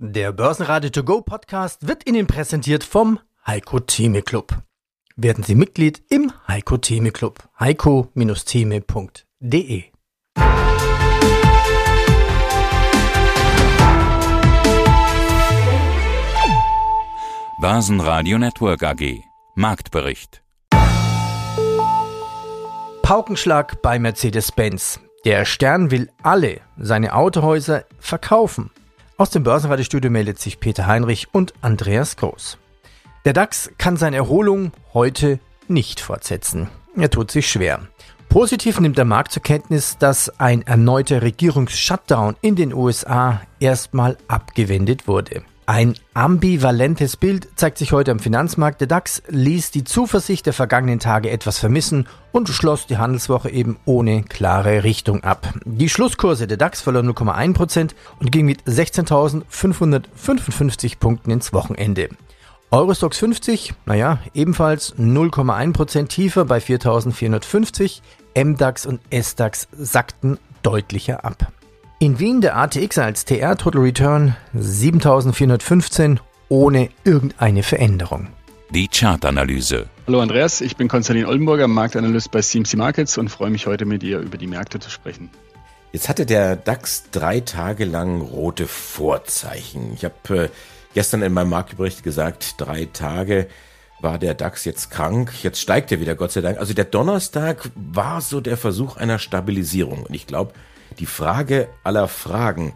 Der Börsenradio To Go Podcast wird Ihnen präsentiert vom Heiko Theme Club. Werden Sie Mitglied im Heiko Theme Club. heiko-theme.de Börsenradio Network AG Marktbericht Paukenschlag bei Mercedes-Benz. Der Stern will alle seine Autohäuser verkaufen. Aus dem Börsenradiostudio meldet sich Peter Heinrich und Andreas Groß. Der DAX kann seine Erholung heute nicht fortsetzen. Er tut sich schwer. Positiv nimmt der Markt zur Kenntnis, dass ein erneuter Regierungsshutdown in den USA erstmal abgewendet wurde. Ein ambivalentes Bild zeigt sich heute am Finanzmarkt. Der DAX ließ die Zuversicht der vergangenen Tage etwas vermissen und schloss die Handelswoche eben ohne klare Richtung ab. Die Schlusskurse der DAX verloren 0,1% und ging mit 16.555 Punkten ins Wochenende. Eurostox 50, naja, ebenfalls 0,1% tiefer bei 4.450. MDAX und SDAX sackten deutlicher ab. In Wien der ATX als TR Total Return 7415 ohne irgendeine Veränderung. Die Chartanalyse. Hallo Andreas, ich bin Konstantin Oldenburger, Marktanalyst bei CMC Markets und freue mich heute mit dir über die Märkte zu sprechen. Jetzt hatte der DAX drei Tage lang rote Vorzeichen. Ich habe äh, gestern in meinem Marktbericht gesagt, drei Tage war der DAX jetzt krank. Jetzt steigt er wieder, Gott sei Dank. Also der Donnerstag war so der Versuch einer Stabilisierung. Und ich glaube, die Frage aller Fragen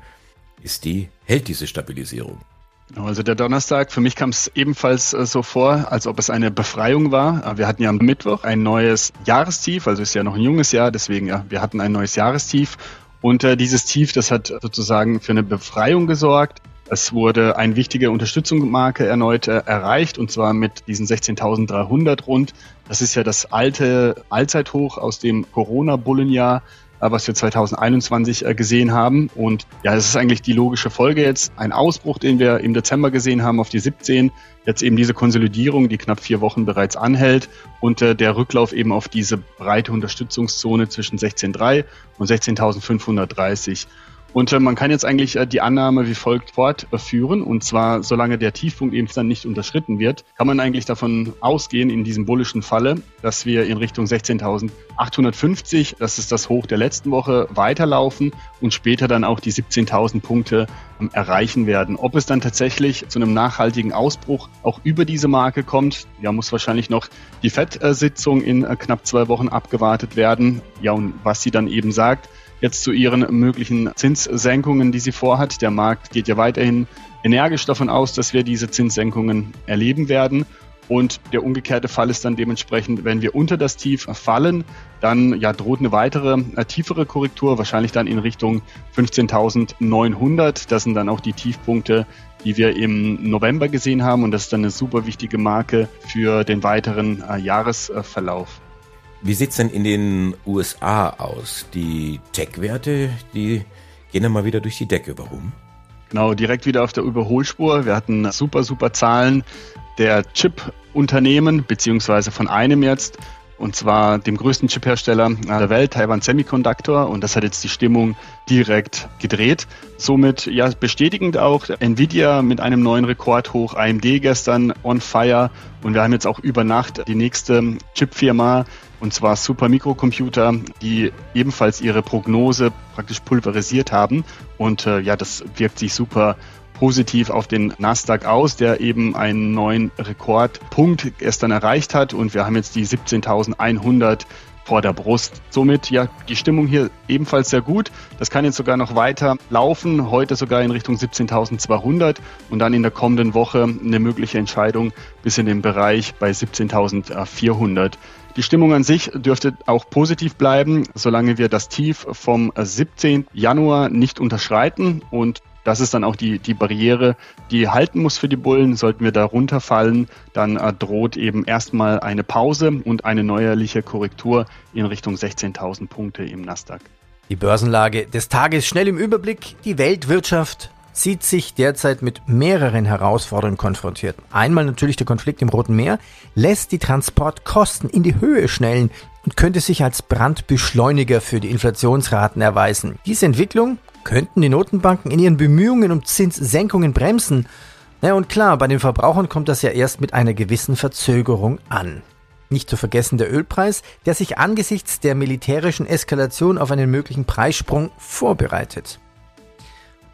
ist die, hält diese Stabilisierung? Genau, also der Donnerstag, für mich kam es ebenfalls äh, so vor, als ob es eine Befreiung war. Äh, wir hatten ja am Mittwoch ein neues Jahrestief, also ist ja noch ein junges Jahr, deswegen ja, wir hatten ein neues Jahrestief. Und äh, dieses Tief, das hat sozusagen für eine Befreiung gesorgt. Es wurde eine wichtige Unterstützungsmarke erneut äh, erreicht und zwar mit diesen 16.300 rund. Das ist ja das alte Allzeithoch aus dem Corona-Bullenjahr was wir 2021 äh, gesehen haben. Und ja, das ist eigentlich die logische Folge jetzt. Ein Ausbruch, den wir im Dezember gesehen haben auf die 17, jetzt eben diese Konsolidierung, die knapp vier Wochen bereits anhält und äh, der Rücklauf eben auf diese breite Unterstützungszone zwischen 16.3 und 16.530. Und äh, man kann jetzt eigentlich äh, die Annahme wie folgt fortführen. Und zwar, solange der Tiefpunkt eben dann nicht unterschritten wird, kann man eigentlich davon ausgehen, in diesem bullischen Falle, dass wir in Richtung 16.850, das ist das Hoch der letzten Woche, weiterlaufen und später dann auch die 17.000 Punkte ähm, erreichen werden. Ob es dann tatsächlich zu einem nachhaltigen Ausbruch auch über diese Marke kommt, ja, muss wahrscheinlich noch die FED-Sitzung in äh, knapp zwei Wochen abgewartet werden. Ja, und was sie dann eben sagt, jetzt zu ihren möglichen Zinssenkungen, die sie vorhat. Der Markt geht ja weiterhin energisch davon aus, dass wir diese Zinssenkungen erleben werden. Und der umgekehrte Fall ist dann dementsprechend, wenn wir unter das Tief fallen, dann ja, droht eine weitere äh, tiefere Korrektur, wahrscheinlich dann in Richtung 15.900. Das sind dann auch die Tiefpunkte, die wir im November gesehen haben. Und das ist dann eine super wichtige Marke für den weiteren äh, Jahresverlauf. Wie sieht's denn in den USA aus? Die Tech-Werte, die gehen dann mal wieder durch die Decke. Warum? Genau, direkt wieder auf der Überholspur. Wir hatten super, super Zahlen der Chip-Unternehmen, beziehungsweise von einem jetzt, und zwar dem größten Chip-Hersteller der Welt, Taiwan Semiconductor. Und das hat jetzt die Stimmung direkt gedreht. Somit ja bestätigend auch Nvidia mit einem neuen Rekordhoch, AMD gestern on fire. Und wir haben jetzt auch über Nacht die nächste Chip-Firma, und zwar Super Mikrocomputer, die ebenfalls ihre Prognose praktisch pulverisiert haben. Und äh, ja, das wirkt sich super positiv auf den Nasdaq aus, der eben einen neuen Rekordpunkt gestern erreicht hat. Und wir haben jetzt die 17.100 vor der Brust. Somit ja die Stimmung hier ebenfalls sehr gut. Das kann jetzt sogar noch weiter laufen, heute sogar in Richtung 17.200 und dann in der kommenden Woche eine mögliche Entscheidung bis in den Bereich bei 17.400. Die Stimmung an sich dürfte auch positiv bleiben, solange wir das Tief vom 17. Januar nicht unterschreiten und das ist dann auch die, die Barriere, die halten muss für die Bullen. Sollten wir da runterfallen, dann äh, droht eben erstmal eine Pause und eine neuerliche Korrektur in Richtung 16.000 Punkte im Nasdaq. Die Börsenlage des Tages schnell im Überblick. Die Weltwirtschaft sieht sich derzeit mit mehreren Herausforderungen konfrontiert. Einmal natürlich der Konflikt im Roten Meer lässt die Transportkosten in die Höhe schnellen und könnte sich als Brandbeschleuniger für die Inflationsraten erweisen. Diese Entwicklung Könnten die Notenbanken in ihren Bemühungen um Zinssenkungen bremsen? Na und klar, bei den Verbrauchern kommt das ja erst mit einer gewissen Verzögerung an. Nicht zu vergessen der Ölpreis, der sich angesichts der militärischen Eskalation auf einen möglichen Preissprung vorbereitet.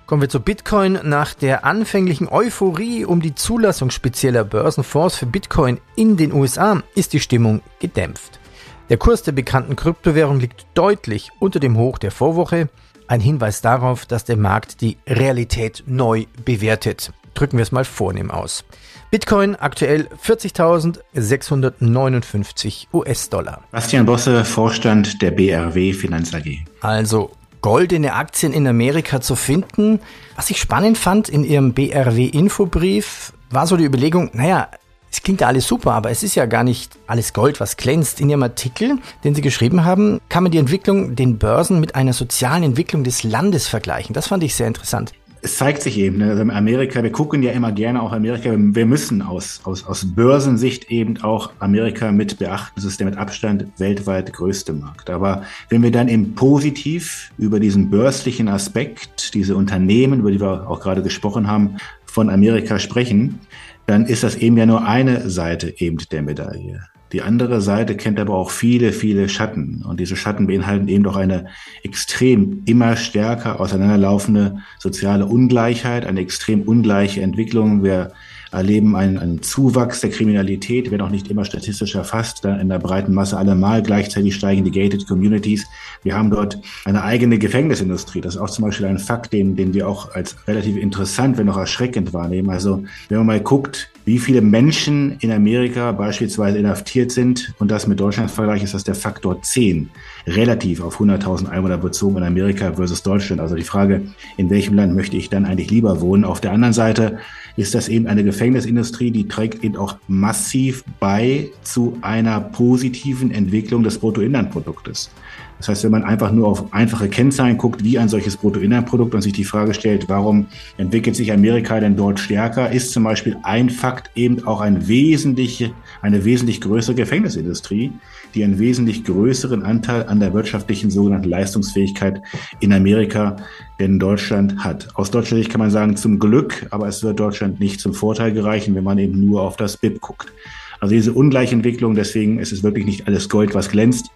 Kommen wir zu Bitcoin. Nach der anfänglichen Euphorie um die Zulassung spezieller Börsenfonds für Bitcoin in den USA ist die Stimmung gedämpft. Der Kurs der bekannten Kryptowährung liegt deutlich unter dem Hoch der Vorwoche. Ein Hinweis darauf, dass der Markt die Realität neu bewertet. Drücken wir es mal vornehm aus. Bitcoin aktuell 40.659 US-Dollar. Bastian Bosse, Vorstand der BRW Finanz AG. Also goldene Aktien in Amerika zu finden. Was ich spannend fand in Ihrem BRW-Infobrief, war so die Überlegung, naja, es klingt ja alles super, aber es ist ja gar nicht alles Gold, was glänzt. In Ihrem Artikel, den Sie geschrieben haben, kann man die Entwicklung den Börsen mit einer sozialen Entwicklung des Landes vergleichen. Das fand ich sehr interessant es zeigt sich eben, ne, also Amerika, wir gucken ja immer gerne auch Amerika, wir müssen aus, aus, aus Börsensicht eben auch Amerika mit beachten. Das ist der mit Abstand weltweit größte Markt. Aber wenn wir dann eben positiv über diesen börslichen Aspekt, diese Unternehmen, über die wir auch gerade gesprochen haben, von Amerika sprechen, dann ist das eben ja nur eine Seite eben der Medaille. Die andere Seite kennt aber auch viele, viele Schatten. Und diese Schatten beinhalten eben doch eine extrem immer stärker auseinanderlaufende soziale Ungleichheit, eine extrem ungleiche Entwicklung. Wir erleben einen, einen Zuwachs der Kriminalität, wird auch nicht immer statistisch erfasst, da in der breiten Masse allemal. Gleichzeitig steigen die Gated Communities. Wir haben dort eine eigene Gefängnisindustrie. Das ist auch zum Beispiel ein Fakt, den, den wir auch als relativ interessant, wenn auch erschreckend wahrnehmen. Also wenn man mal guckt, wie viele Menschen in Amerika beispielsweise inhaftiert sind und das mit Deutschland vergleicht, ist das der Faktor 10 relativ auf 100.000 Einwohner bezogen in Amerika versus Deutschland. Also die Frage, in welchem Land möchte ich dann eigentlich lieber wohnen? Auf der anderen Seite ist das eben eine Gefängnisindustrie, die trägt eben auch massiv bei zu einer positiven Entwicklung des Bruttoinlandproduktes. Das heißt, wenn man einfach nur auf einfache Kennzahlen guckt, wie ein solches Bruttoinlandprodukt und sich die Frage stellt, warum entwickelt sich Amerika denn dort stärker, ist zum Beispiel ein Fakt eben auch ein wesentliche, eine wesentlich größere Gefängnisindustrie, die einen wesentlich größeren Anteil an der wirtschaftlichen sogenannten Leistungsfähigkeit in Amerika in Deutschland hat. Aus deutscher Sicht kann man sagen, zum Glück, aber es wird Deutschland nicht zum Vorteil gereichen, wenn man eben nur auf das BIP guckt. Also diese Ungleichentwicklung, deswegen ist es wirklich nicht alles Gold, was glänzt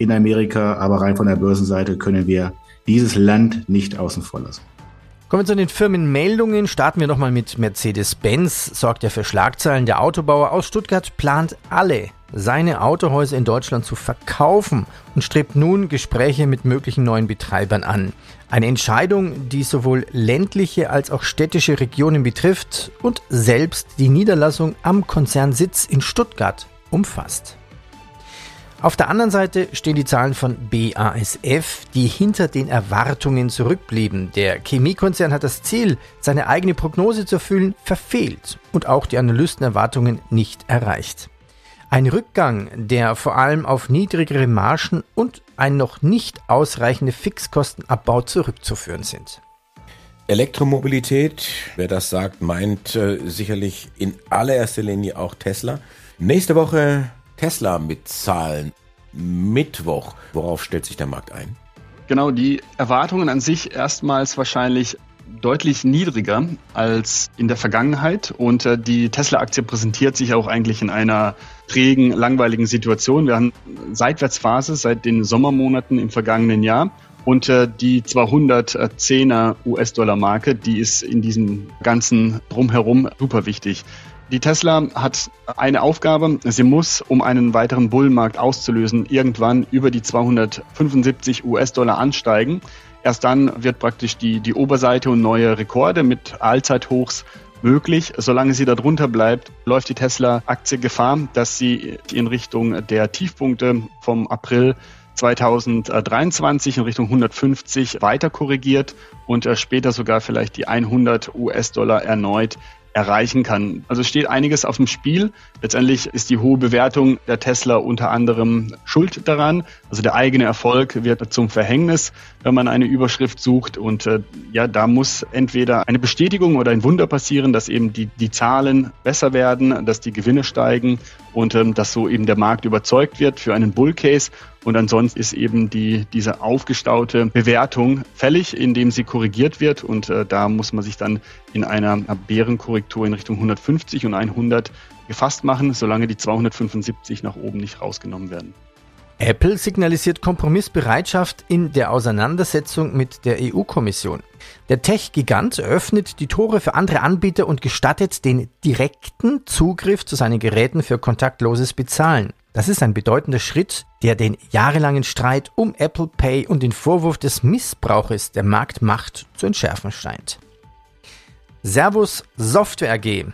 in Amerika, aber rein von der Börsenseite können wir dieses Land nicht außen vor lassen. Kommen wir zu den Firmenmeldungen. Starten wir nochmal mit Mercedes-Benz. Sorgt ja für Schlagzeilen. Der Autobauer aus Stuttgart plant alle seine Autohäuser in Deutschland zu verkaufen und strebt nun Gespräche mit möglichen neuen Betreibern an. Eine Entscheidung, die sowohl ländliche als auch städtische Regionen betrifft und selbst die Niederlassung am Konzernsitz in Stuttgart umfasst. Auf der anderen Seite stehen die Zahlen von BASF, die hinter den Erwartungen zurückblieben. Der Chemiekonzern hat das Ziel, seine eigene Prognose zu erfüllen, verfehlt und auch die Analystenerwartungen nicht erreicht. Ein Rückgang, der vor allem auf niedrigere Margen und ein noch nicht ausreichende Fixkostenabbau zurückzuführen sind. Elektromobilität, wer das sagt, meint äh, sicherlich in allererster Linie auch Tesla. Nächste Woche Tesla mit Zahlen. Mittwoch. Worauf stellt sich der Markt ein? Genau, die Erwartungen an sich erstmals wahrscheinlich deutlich niedriger als in der Vergangenheit und äh, die Tesla-Aktie präsentiert sich auch eigentlich in einer trägen, langweiligen Situation. Wir haben Seitwärtsphase seit den Sommermonaten im vergangenen Jahr und äh, die 210er US-Dollar-Marke, die ist in diesem ganzen Drumherum super wichtig. Die Tesla hat eine Aufgabe. Sie muss, um einen weiteren Bullenmarkt auszulösen, irgendwann über die 275 US-Dollar ansteigen. Erst dann wird praktisch die, die Oberseite und neue Rekorde mit Allzeithochs möglich. Solange sie darunter bleibt, läuft die Tesla-Aktie Gefahr, dass sie in Richtung der Tiefpunkte vom April 2023 in Richtung 150 weiter korrigiert und äh, später sogar vielleicht die 100 US-Dollar erneut erreichen kann. Also steht einiges auf dem Spiel. Letztendlich ist die hohe Bewertung der Tesla unter anderem schuld daran. Also der eigene Erfolg wird zum Verhängnis, wenn man eine Überschrift sucht. Und äh, ja, da muss entweder eine Bestätigung oder ein Wunder passieren, dass eben die, die Zahlen besser werden, dass die Gewinne steigen und ähm, dass so eben der Markt überzeugt wird für einen Bullcase. Und ansonsten ist eben die, diese aufgestaute Bewertung fällig, indem sie korrigiert wird. Und äh, da muss man sich dann in einer Bärenkorrektur in Richtung 150 und 100 gefasst machen, solange die 275 nach oben nicht rausgenommen werden. Apple signalisiert Kompromissbereitschaft in der Auseinandersetzung mit der EU-Kommission. Der Tech-Gigant öffnet die Tore für andere Anbieter und gestattet den direkten Zugriff zu seinen Geräten für kontaktloses Bezahlen. Das ist ein bedeutender Schritt, der den jahrelangen Streit um Apple Pay und den Vorwurf des Missbrauches der Marktmacht zu entschärfen scheint. Servus Software AG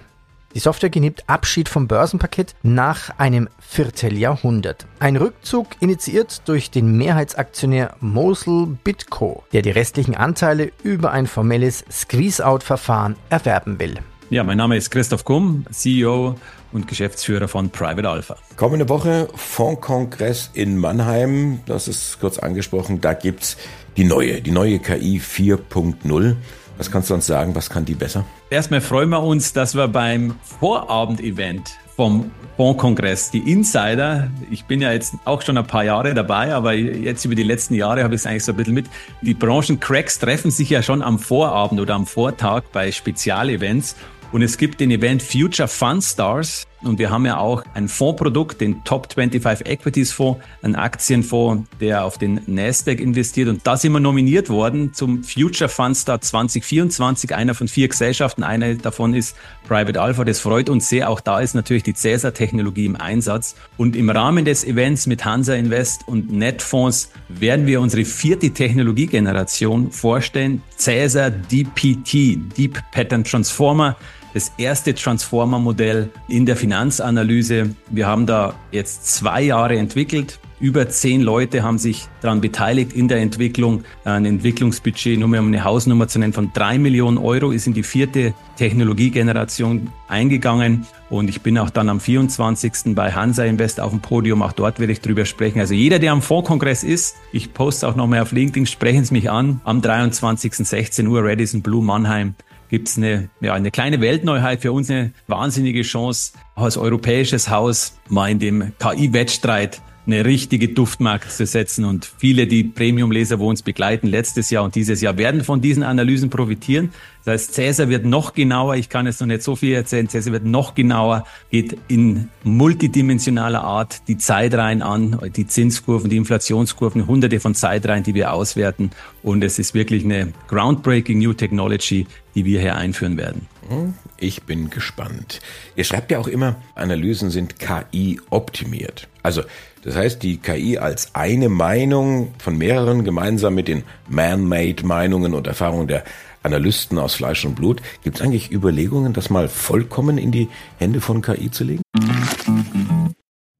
die Software nimmt Abschied vom Börsenpaket nach einem Vierteljahrhundert. Ein Rückzug initiiert durch den Mehrheitsaktionär Mosul Bitco, der die restlichen Anteile über ein formelles Squeeze-Out-Verfahren erwerben will. Ja, mein Name ist Christoph Kumm, CEO und Geschäftsführer von Private Alpha. Kommende Woche Fondkongress in Mannheim, das ist kurz angesprochen, da gibt es die neue, die neue KI 4.0. Was kannst du uns sagen, was kann die besser? Erstmal freuen wir uns, dass wir beim Vorabend-Event vom Fondkongress, die Insider, ich bin ja jetzt auch schon ein paar Jahre dabei, aber jetzt über die letzten Jahre habe ich es eigentlich so ein bisschen mit. Die Branchencracks treffen sich ja schon am Vorabend oder am Vortag bei Spezialevents und es gibt den Event Future Fund Stars. Und wir haben ja auch ein Fondsprodukt, den Top 25 Equities Fonds, ein Aktienfonds, der auf den Nasdaq investiert. Und da sind wir nominiert worden zum Future Fund Star 2024. Einer von vier Gesellschaften. Eine davon ist Private Alpha. Das freut uns sehr. Auch da ist natürlich die Cäsar-Technologie im Einsatz. Und im Rahmen des Events mit Hansa Invest und Netfonds werden wir unsere vierte Technologiegeneration vorstellen. Cäsar DPT, Deep Pattern Transformer das erste Transformer-Modell in der Finanzanalyse. Wir haben da jetzt zwei Jahre entwickelt. Über zehn Leute haben sich daran beteiligt in der Entwicklung. Ein Entwicklungsbudget, nur um eine Hausnummer zu nennen, von drei Millionen Euro ist in die vierte Technologiegeneration eingegangen. Und ich bin auch dann am 24. bei Hansa Invest auf dem Podium. Auch dort werde ich drüber sprechen. Also jeder, der am Fondskongress ist, ich poste auch nochmal auf LinkedIn, sprechen Sie mich an. Am 23. 16 Uhr Radisson Blue Mannheim gibt es eine, ja, eine kleine Weltneuheit für uns, eine wahnsinnige Chance, als europäisches Haus mal in dem KI-Wettstreit eine richtige Duftmarke zu setzen. Und viele, die Premium-Leser, wo uns begleiten, letztes Jahr und dieses Jahr, werden von diesen Analysen profitieren. Das heißt, Cäsar wird noch genauer, ich kann jetzt noch nicht so viel erzählen, Cäsar wird noch genauer, geht in multidimensionaler Art die Zeitreihen an, die Zinskurven, die Inflationskurven, hunderte von Zeitreihen, die wir auswerten. Und es ist wirklich eine groundbreaking New Technology, die wir hier einführen werden. Hm, ich bin gespannt. Ihr schreibt ja auch immer, Analysen sind KI optimiert. Also das heißt, die KI als eine Meinung von mehreren gemeinsam mit den man-made Meinungen und Erfahrungen der Analysten aus Fleisch und Blut. Gibt es eigentlich Überlegungen, das mal vollkommen in die Hände von KI zu legen?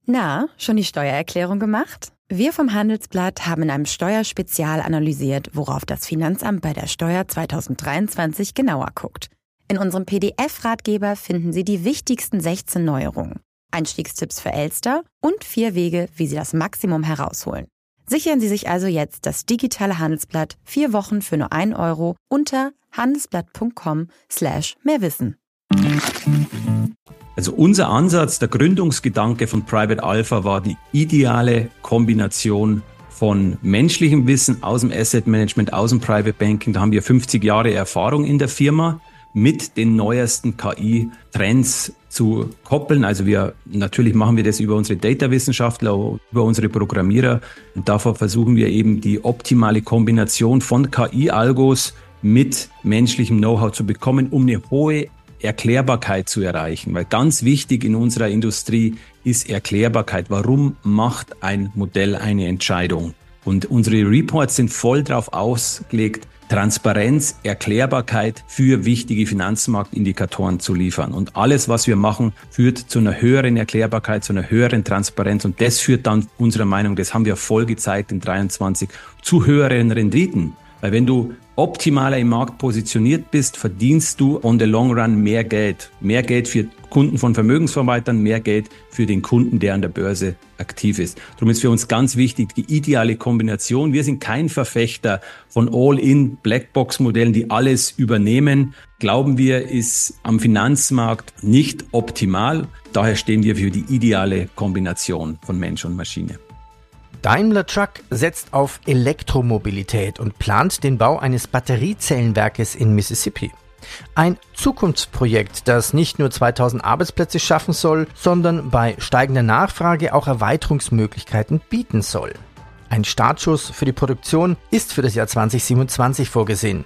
Na, schon die Steuererklärung gemacht? Wir vom Handelsblatt haben in einem Steuerspezial analysiert, worauf das Finanzamt bei der Steuer 2023 genauer guckt. In unserem PDF-Ratgeber finden Sie die wichtigsten 16 Neuerungen. Einstiegstipps für Elster und vier Wege, wie Sie das Maximum herausholen. Sichern Sie sich also jetzt das digitale Handelsblatt vier Wochen für nur ein Euro unter handelsblatt.com slash mehrwissen. Also unser Ansatz, der Gründungsgedanke von Private Alpha war die ideale Kombination von menschlichem Wissen aus dem Asset Management, aus dem Private Banking. Da haben wir 50 Jahre Erfahrung in der Firma mit den neuesten KI-Trends zu koppeln. Also wir natürlich machen wir das über unsere Data-Wissenschaftler, über unsere Programmierer. Und davor versuchen wir eben die optimale Kombination von KI-Algos mit menschlichem Know-how zu bekommen, um eine hohe Erklärbarkeit zu erreichen. Weil ganz wichtig in unserer Industrie ist Erklärbarkeit. Warum macht ein Modell eine Entscheidung? Und unsere Reports sind voll darauf ausgelegt, Transparenz, Erklärbarkeit für wichtige Finanzmarktindikatoren zu liefern. Und alles, was wir machen, führt zu einer höheren Erklärbarkeit, zu einer höheren Transparenz. Und das führt dann unserer Meinung, das haben wir voll gezeigt in 23, zu höheren Renditen. Weil wenn du optimaler im Markt positioniert bist, verdienst du on the long run mehr Geld. Mehr Geld für Kunden von Vermögensverwaltern, mehr Geld für den Kunden, der an der Börse aktiv ist. Darum ist für uns ganz wichtig die ideale Kombination. Wir sind kein Verfechter von All-in Blackbox-Modellen, die alles übernehmen. Glauben wir, ist am Finanzmarkt nicht optimal. Daher stehen wir für die ideale Kombination von Mensch und Maschine. Daimler Truck setzt auf Elektromobilität und plant den Bau eines Batteriezellenwerkes in Mississippi. Ein Zukunftsprojekt, das nicht nur 2000 Arbeitsplätze schaffen soll, sondern bei steigender Nachfrage auch Erweiterungsmöglichkeiten bieten soll. Ein Startschuss für die Produktion ist für das Jahr 2027 vorgesehen.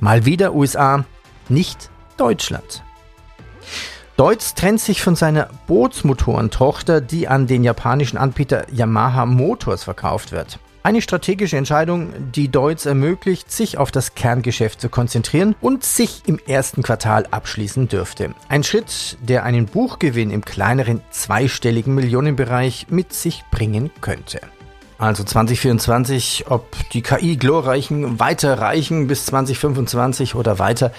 Mal wieder USA, nicht Deutschland. Deutz trennt sich von seiner Bootsmotorentochter, die an den japanischen Anbieter Yamaha Motors verkauft wird. Eine strategische Entscheidung, die Deutz ermöglicht, sich auf das Kerngeschäft zu konzentrieren und sich im ersten Quartal abschließen dürfte. Ein Schritt, der einen Buchgewinn im kleineren zweistelligen Millionenbereich mit sich bringen könnte. Also 2024, ob die KI-Glorreichen weiter reichen bis 2025 oder weiter,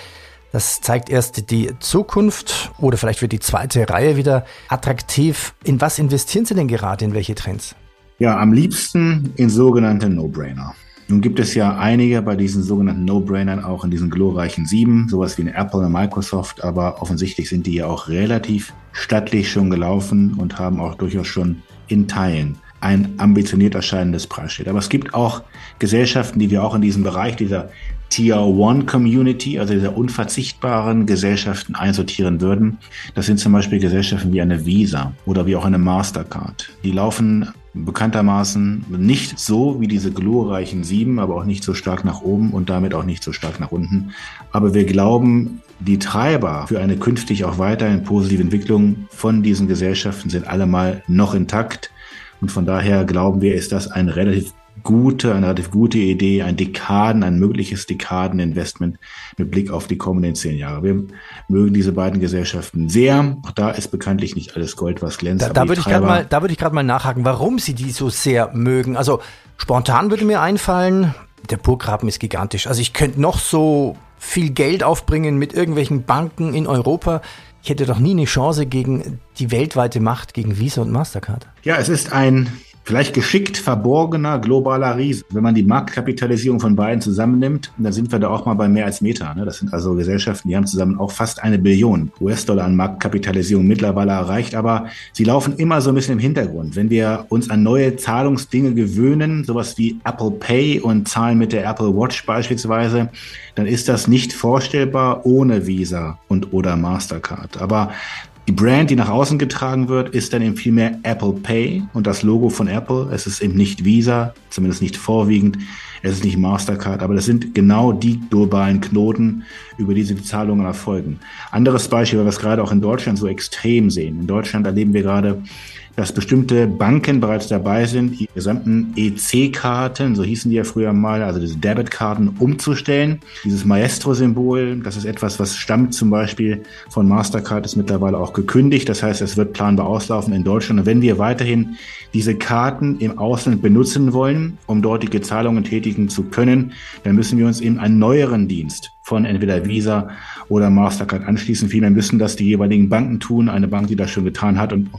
das zeigt erst die Zukunft oder vielleicht wird die zweite Reihe wieder attraktiv. In was investieren Sie denn gerade, in welche Trends? Ja, am liebsten in sogenannte No-Brainer. Nun gibt es ja einige bei diesen sogenannten No-Brainern auch in diesen glorreichen sieben, sowas wie eine Apple und Microsoft, aber offensichtlich sind die ja auch relativ stattlich schon gelaufen und haben auch durchaus schon in Teilen ein ambitioniert erscheinendes Preisschild. Aber es gibt auch Gesellschaften, die wir auch in diesem Bereich dieser Tier One Community, also dieser unverzichtbaren Gesellschaften einsortieren würden. Das sind zum Beispiel Gesellschaften wie eine Visa oder wie auch eine Mastercard. Die laufen bekanntermaßen nicht so wie diese glorreichen sieben, aber auch nicht so stark nach oben und damit auch nicht so stark nach unten. Aber wir glauben, die Treiber für eine künftig auch weiterhin positive Entwicklung von diesen Gesellschaften sind allemal noch intakt. Und von daher glauben wir, ist das ein relativ gute, eine relativ gute Idee, ein Dekaden, ein mögliches Dekadeninvestment mit Blick auf die kommenden zehn Jahre. Wir mögen diese beiden Gesellschaften sehr. Auch da ist bekanntlich nicht alles Gold, was glänzt. Da, da würde ich gerade mal, da würde ich gerade mal nachhaken, warum Sie die so sehr mögen. Also spontan würde mir einfallen, der Burggraben ist gigantisch. Also ich könnte noch so viel Geld aufbringen mit irgendwelchen Banken in Europa. Ich hätte doch nie eine Chance gegen die weltweite Macht, gegen Visa und Mastercard. Ja, es ist ein vielleicht geschickt verborgener globaler Riese. Wenn man die Marktkapitalisierung von beiden zusammennimmt, dann sind wir da auch mal bei mehr als Meta. Ne? Das sind also Gesellschaften, die haben zusammen auch fast eine Billion US-Dollar an Marktkapitalisierung mittlerweile erreicht, aber sie laufen immer so ein bisschen im Hintergrund. Wenn wir uns an neue Zahlungsdinge gewöhnen, sowas wie Apple Pay und Zahlen mit der Apple Watch beispielsweise, dann ist das nicht vorstellbar ohne Visa und oder Mastercard. Aber die Brand, die nach außen getragen wird, ist dann eben vielmehr Apple Pay und das Logo von Apple. Es ist eben nicht Visa, zumindest nicht vorwiegend. Es ist nicht Mastercard, aber das sind genau die globalen Knoten, über die die Zahlungen erfolgen. Anderes Beispiel, weil wir es gerade auch in Deutschland so extrem sehen. In Deutschland erleben wir gerade dass bestimmte Banken bereits dabei sind, die gesamten EC-Karten, so hießen die ja früher mal, also diese Debitkarten umzustellen. Dieses Maestro-Symbol, das ist etwas, was stammt zum Beispiel von Mastercard, ist mittlerweile auch gekündigt. Das heißt, es wird planbar auslaufen in Deutschland. Und wenn wir weiterhin diese Karten im Ausland benutzen wollen, um dortige Zahlungen tätigen zu können, dann müssen wir uns eben einen neueren Dienst von entweder Visa oder Mastercard anschließen. Vielmehr müssen das die jeweiligen Banken tun. Eine Bank, die das schon getan hat und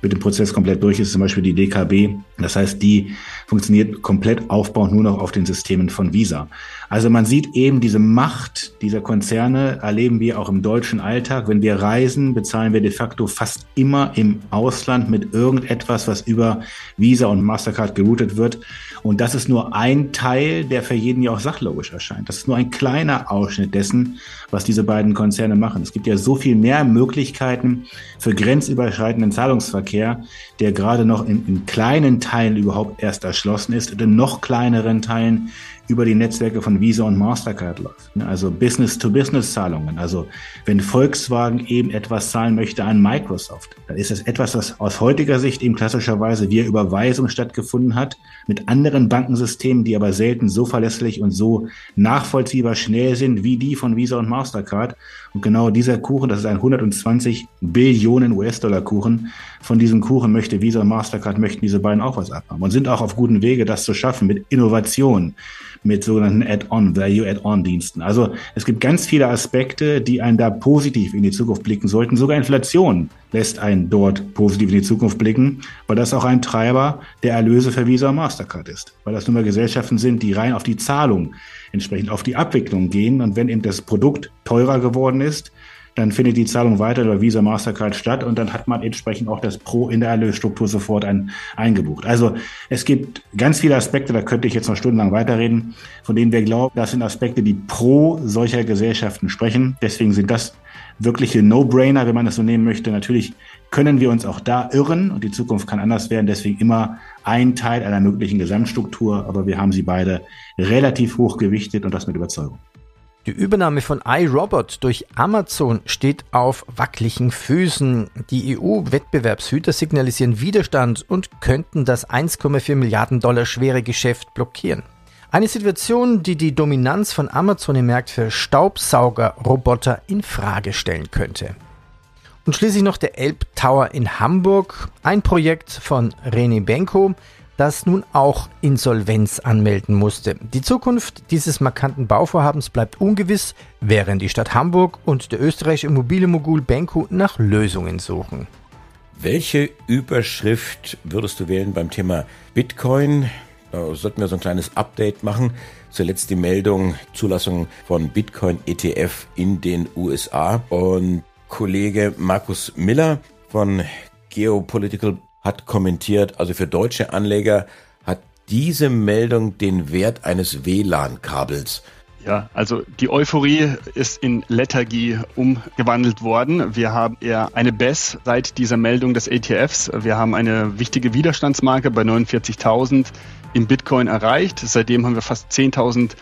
mit dem Prozess komplett durch ist, zum Beispiel die DKB. Das heißt, die funktioniert komplett aufbauend nur noch auf den Systemen von Visa. Also man sieht eben diese Macht dieser Konzerne, erleben wir auch im deutschen Alltag. Wenn wir reisen, bezahlen wir de facto fast immer im Ausland mit irgendetwas, was über Visa und Mastercard geroutet wird. Und das ist nur ein Teil, der für jeden ja auch sachlogisch erscheint. Das ist nur ein kleiner Ausschnitt dessen, was diese beiden Konzerne machen. Es gibt ja so viel mehr Möglichkeiten für grenzüberschreitenden Zahlungsverkehr, der gerade noch in, in kleinen Teilen überhaupt erst erschlossen ist und in noch kleineren Teilen über die Netzwerke von Visa und Mastercard läuft. Also Business-to-Business-Zahlungen. Also wenn Volkswagen eben etwas zahlen möchte an Microsoft, dann ist das etwas, was aus heutiger Sicht eben klassischerweise via Überweisung stattgefunden hat, mit anderen Bankensystemen, die aber selten so verlässlich und so nachvollziehbar schnell sind wie die von Visa und Mastercard. Und genau dieser Kuchen, das ist ein 120 Billionen US-Dollar Kuchen. Von diesem Kuchen möchte Visa und Mastercard, möchten diese beiden auch was abhaben und sind auch auf guten Wege, das zu schaffen mit Innovation mit sogenannten Add-on, Value-Add-on-Diensten. Also es gibt ganz viele Aspekte, die einen da positiv in die Zukunft blicken sollten. Sogar Inflation lässt einen dort positiv in die Zukunft blicken, weil das auch ein Treiber der Erlöse für Visa und Mastercard ist. Weil das nun mal Gesellschaften sind, die rein auf die Zahlung, entsprechend auf die Abwicklung gehen. Und wenn eben das Produkt teurer geworden ist, dann findet die Zahlung weiter über Visa Mastercard statt und dann hat man entsprechend auch das Pro in der Erlösstruktur sofort ein, eingebucht. Also es gibt ganz viele Aspekte, da könnte ich jetzt noch stundenlang weiterreden, von denen wir glauben, das sind Aspekte, die pro solcher Gesellschaften sprechen. Deswegen sind das wirkliche No-Brainer, wenn man das so nehmen möchte. Natürlich können wir uns auch da irren und die Zukunft kann anders werden. Deswegen immer ein Teil einer möglichen Gesamtstruktur, aber wir haben sie beide relativ hoch gewichtet und das mit Überzeugung. Die Übernahme von iRobot durch Amazon steht auf wackeligen Füßen. Die EU-Wettbewerbshüter signalisieren Widerstand und könnten das 1,4 Milliarden Dollar schwere Geschäft blockieren. Eine Situation, die die Dominanz von Amazon im Markt für Staubsaugerroboter in Frage stellen könnte. Und schließlich noch der Elb Tower in Hamburg, ein Projekt von René Benko, das nun auch Insolvenz anmelden musste. Die Zukunft dieses markanten Bauvorhabens bleibt ungewiss, während die Stadt Hamburg und der österreichische Immobilienmogul Benko nach Lösungen suchen. Welche Überschrift würdest du wählen beim Thema Bitcoin? Da sollten wir so ein kleines Update machen. Zuletzt die Meldung Zulassung von Bitcoin ETF in den USA. Und Kollege Markus Miller von Geopolitical hat kommentiert, also für deutsche Anleger hat diese Meldung den Wert eines WLAN-Kabels. Ja, also die Euphorie ist in Lethargie umgewandelt worden. Wir haben eher eine BES seit dieser Meldung des ETFs. Wir haben eine wichtige Widerstandsmarke bei 49.000 im Bitcoin erreicht. Seitdem haben wir fast 10.000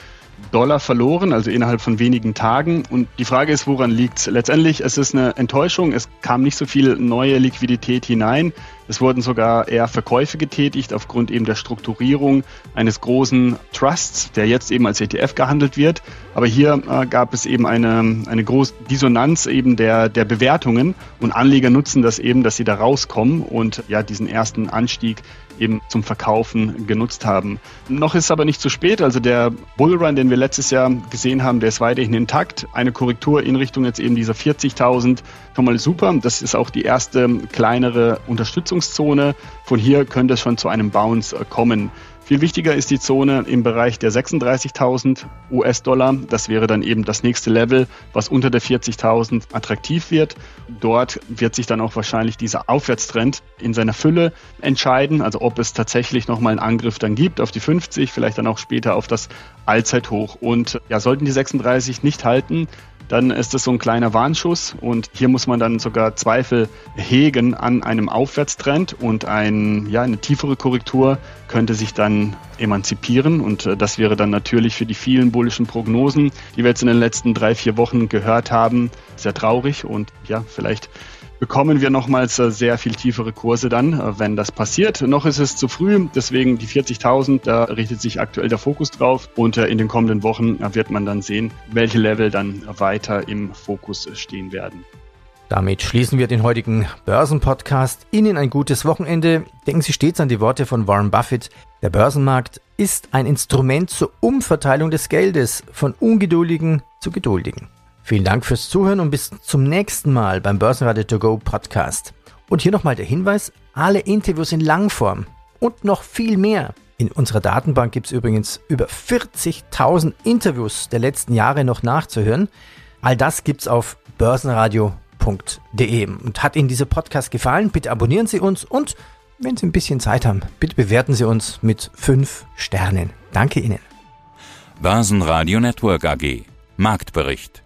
Dollar verloren, also innerhalb von wenigen Tagen. Und die Frage ist, woran liegt es? Letztendlich, es ist eine Enttäuschung. Es kam nicht so viel neue Liquidität hinein. Es wurden sogar eher Verkäufe getätigt aufgrund eben der Strukturierung eines großen Trusts, der jetzt eben als ETF gehandelt wird. Aber hier äh, gab es eben eine, eine große Dissonanz eben der, der Bewertungen und Anleger nutzen das eben, dass sie da rauskommen und ja diesen ersten Anstieg eben zum Verkaufen genutzt haben. Noch ist aber nicht zu spät. Also der Bullrun, den wir letztes Jahr gesehen haben, der ist weiterhin intakt. Eine Korrektur in Richtung jetzt eben dieser 40.000 schon mal super. Das ist auch die erste kleinere Unterstützungszone. Von hier könnte es schon zu einem Bounce kommen. Viel wichtiger ist die Zone im Bereich der 36.000 US-Dollar. Das wäre dann eben das nächste Level, was unter der 40.000 attraktiv wird. Dort wird sich dann auch wahrscheinlich dieser Aufwärtstrend in seiner Fülle entscheiden. Also ob es tatsächlich nochmal einen Angriff dann gibt auf die 50, vielleicht dann auch später auf das Allzeithoch. Und ja, sollten die 36 nicht halten, dann ist das so ein kleiner Warnschuss und hier muss man dann sogar Zweifel hegen an einem Aufwärtstrend und ein, ja, eine tiefere Korrektur könnte sich dann emanzipieren und äh, das wäre dann natürlich für die vielen bullischen Prognosen, die wir jetzt in den letzten drei, vier Wochen gehört haben, sehr traurig und ja, vielleicht bekommen wir nochmals äh, sehr viel tiefere Kurse dann, äh, wenn das passiert. Noch ist es zu früh, deswegen die 40.000, da richtet sich aktuell der Fokus drauf und äh, in den kommenden Wochen wird man dann sehen, welche Level dann weiter im Fokus stehen werden. Damit schließen wir den heutigen Börsenpodcast. Ihnen ein gutes Wochenende. Denken Sie stets an die Worte von Warren Buffett. Der Börsenmarkt ist ein Instrument zur Umverteilung des Geldes von Ungeduldigen zu Geduldigen. Vielen Dank fürs Zuhören und bis zum nächsten Mal beim Börsenradio To Go Podcast. Und hier nochmal der Hinweis, alle Interviews in Langform und noch viel mehr. In unserer Datenbank gibt es übrigens über 40.000 Interviews der letzten Jahre noch nachzuhören. All das gibt es auf börsenradio.de. Und hat Ihnen dieser Podcast gefallen, bitte abonnieren Sie uns und wenn Sie ein bisschen Zeit haben, bitte bewerten Sie uns mit 5 Sternen. Danke Ihnen. Börsenradio Network AG Marktbericht